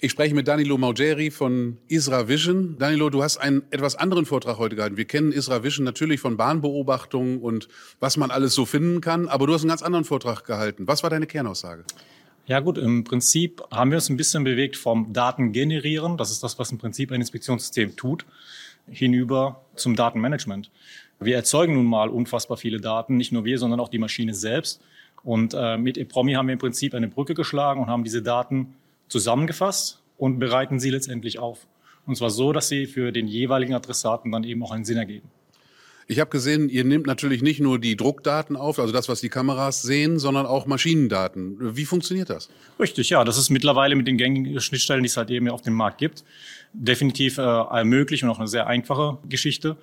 Ich spreche mit Danilo Maugeri von Isra Vision. Danilo, du hast einen etwas anderen Vortrag heute gehalten. Wir kennen Isra Vision natürlich von Bahnbeobachtungen und was man alles so finden kann, aber du hast einen ganz anderen Vortrag gehalten. Was war deine Kernaussage? Ja gut, im Prinzip haben wir uns ein bisschen bewegt vom Daten generieren, das ist das, was im Prinzip ein Inspektionssystem tut, hinüber zum Datenmanagement. Wir erzeugen nun mal unfassbar viele Daten, nicht nur wir, sondern auch die Maschine selbst. Und äh, mit EPROMI haben wir im Prinzip eine Brücke geschlagen und haben diese Daten zusammengefasst und bereiten sie letztendlich auf. Und zwar so, dass sie für den jeweiligen Adressaten dann eben auch einen Sinn ergeben. Ich habe gesehen, ihr nehmt natürlich nicht nur die Druckdaten auf, also das, was die Kameras sehen, sondern auch Maschinendaten. Wie funktioniert das? Richtig, ja. Das ist mittlerweile mit den gängigen Schnittstellen, die es halt eben auf dem Markt gibt, definitiv äh, möglich und auch eine sehr einfache Geschichte.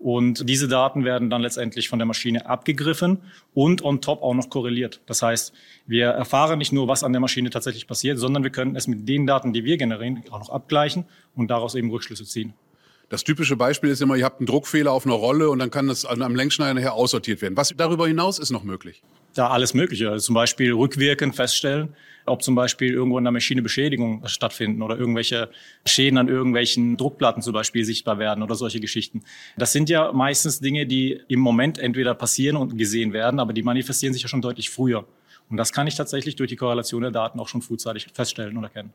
Und diese Daten werden dann letztendlich von der Maschine abgegriffen und on top auch noch korreliert. Das heißt, wir erfahren nicht nur, was an der Maschine tatsächlich passiert, sondern wir können es mit den Daten, die wir generieren, auch noch abgleichen und daraus eben Rückschlüsse ziehen. Das typische Beispiel ist immer, ihr habt einen Druckfehler auf einer Rolle und dann kann das am Längsschneider nachher aussortiert werden. Was darüber hinaus ist noch möglich? Da alles Mögliche. Also zum Beispiel rückwirkend feststellen, ob zum Beispiel irgendwo in der Maschine Beschädigungen stattfinden oder irgendwelche Schäden an irgendwelchen Druckplatten zum Beispiel sichtbar werden oder solche Geschichten. Das sind ja meistens Dinge, die im Moment entweder passieren und gesehen werden, aber die manifestieren sich ja schon deutlich früher. Und das kann ich tatsächlich durch die Korrelation der Daten auch schon frühzeitig feststellen und erkennen.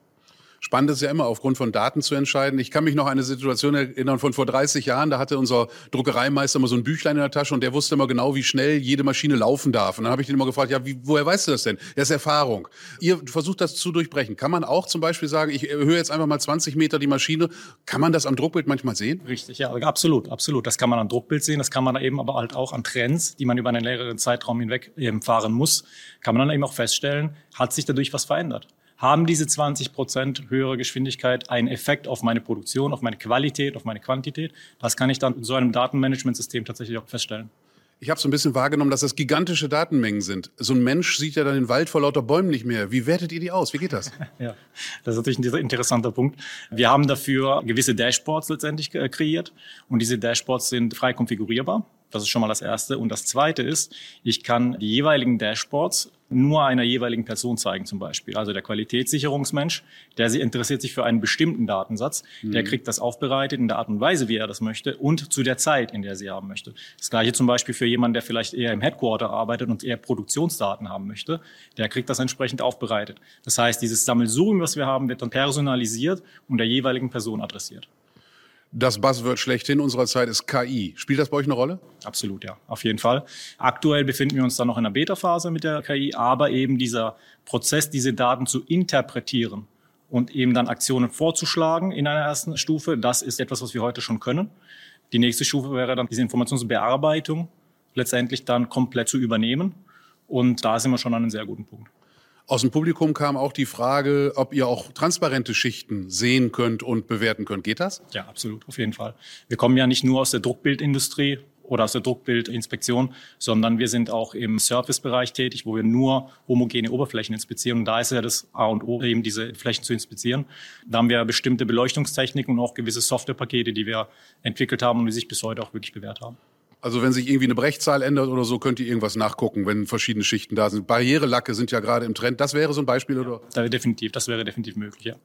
Spannend ist ja immer, aufgrund von Daten zu entscheiden. Ich kann mich noch an eine Situation erinnern von vor 30 Jahren. Da hatte unser Druckereimeister immer so ein Büchlein in der Tasche und der wusste immer genau, wie schnell jede Maschine laufen darf. Und dann habe ich ihn immer gefragt, ja, wie, woher weißt du das denn? Das ist Erfahrung. Ihr versucht das zu durchbrechen. Kann man auch zum Beispiel sagen, ich erhöhe jetzt einfach mal 20 Meter die Maschine. Kann man das am Druckbild manchmal sehen? Richtig, ja, absolut, absolut. Das kann man am Druckbild sehen. Das kann man eben aber halt auch an Trends, die man über einen längeren Zeitraum hinweg eben fahren muss, kann man dann eben auch feststellen, hat sich dadurch was verändert haben diese 20 Prozent höhere Geschwindigkeit einen Effekt auf meine Produktion, auf meine Qualität, auf meine Quantität? Das kann ich dann in so einem Datenmanagementsystem tatsächlich auch feststellen. Ich habe so ein bisschen wahrgenommen, dass das gigantische Datenmengen sind. So ein Mensch sieht ja dann den Wald vor lauter Bäumen nicht mehr. Wie wertet ihr die aus? Wie geht das? ja, das ist natürlich ein interessanter Punkt. Wir haben dafür gewisse Dashboards letztendlich kreiert und diese Dashboards sind frei konfigurierbar. Das ist schon mal das Erste. Und das Zweite ist, ich kann die jeweiligen Dashboards nur einer jeweiligen Person zeigen zum Beispiel. Also der Qualitätssicherungsmensch, der interessiert sich für einen bestimmten Datensatz, mhm. der kriegt das aufbereitet in der Art und Weise, wie er das möchte und zu der Zeit, in der sie haben möchte. Das gleiche zum Beispiel für jemanden, der vielleicht eher im Headquarter arbeitet und eher Produktionsdaten haben möchte, der kriegt das entsprechend aufbereitet. Das heißt, dieses Sammelsurium, was wir haben, wird dann personalisiert und der jeweiligen Person adressiert. Das Buzzword schlechthin unserer Zeit ist KI. Spielt das bei euch eine Rolle? Absolut, ja, auf jeden Fall. Aktuell befinden wir uns dann noch in der Beta-Phase mit der KI, aber eben dieser Prozess, diese Daten zu interpretieren und eben dann Aktionen vorzuschlagen in einer ersten Stufe, das ist etwas, was wir heute schon können. Die nächste Stufe wäre dann diese Informationsbearbeitung letztendlich dann komplett zu übernehmen. Und da sind wir schon an einem sehr guten Punkt. Aus dem Publikum kam auch die Frage, ob ihr auch transparente Schichten sehen könnt und bewerten könnt. Geht das? Ja, absolut, auf jeden Fall. Wir kommen ja nicht nur aus der Druckbildindustrie oder aus der Druckbildinspektion, sondern wir sind auch im Servicebereich tätig, wo wir nur homogene Oberflächen inspizieren. Und da ist ja das A und O, eben diese Flächen zu inspizieren. Da haben wir bestimmte Beleuchtungstechniken und auch gewisse Softwarepakete, die wir entwickelt haben und die sich bis heute auch wirklich bewährt haben. Also wenn sich irgendwie eine Brechzahl ändert oder so, könnt ihr irgendwas nachgucken, wenn verschiedene Schichten da sind. Barrierelacke sind ja gerade im Trend. Das wäre so ein Beispiel, oder? Ja, definitiv, das wäre definitiv möglich, ja.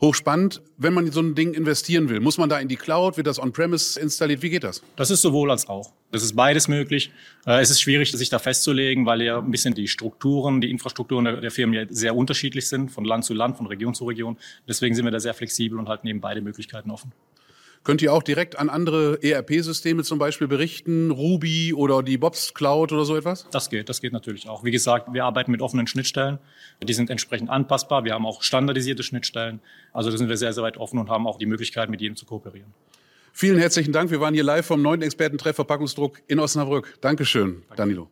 Hochspannend. Wenn man in so ein Ding investieren will, muss man da in die Cloud? Wird das on-premise installiert? Wie geht das? Das ist sowohl als auch. Das ist beides möglich. Äh, es ist schwierig, sich da festzulegen, weil ja ein bisschen die Strukturen, die Infrastrukturen der, Firmen ja sehr unterschiedlich sind, von Land zu Land, von Region zu Region. Deswegen sind wir da sehr flexibel und halten eben beide Möglichkeiten offen. Könnt ihr auch direkt an andere ERP-Systeme zum Beispiel berichten, Ruby oder die Bobs Cloud oder so etwas? Das geht, das geht natürlich auch. Wie gesagt, wir arbeiten mit offenen Schnittstellen. Die sind entsprechend anpassbar. Wir haben auch standardisierte Schnittstellen. Also da sind wir sehr, sehr weit offen und haben auch die Möglichkeit, mit jedem zu kooperieren. Vielen herzlichen Dank. Wir waren hier live vom neunten Expertentreff Verpackungsdruck in Osnabrück. Dankeschön, Danke. Danilo.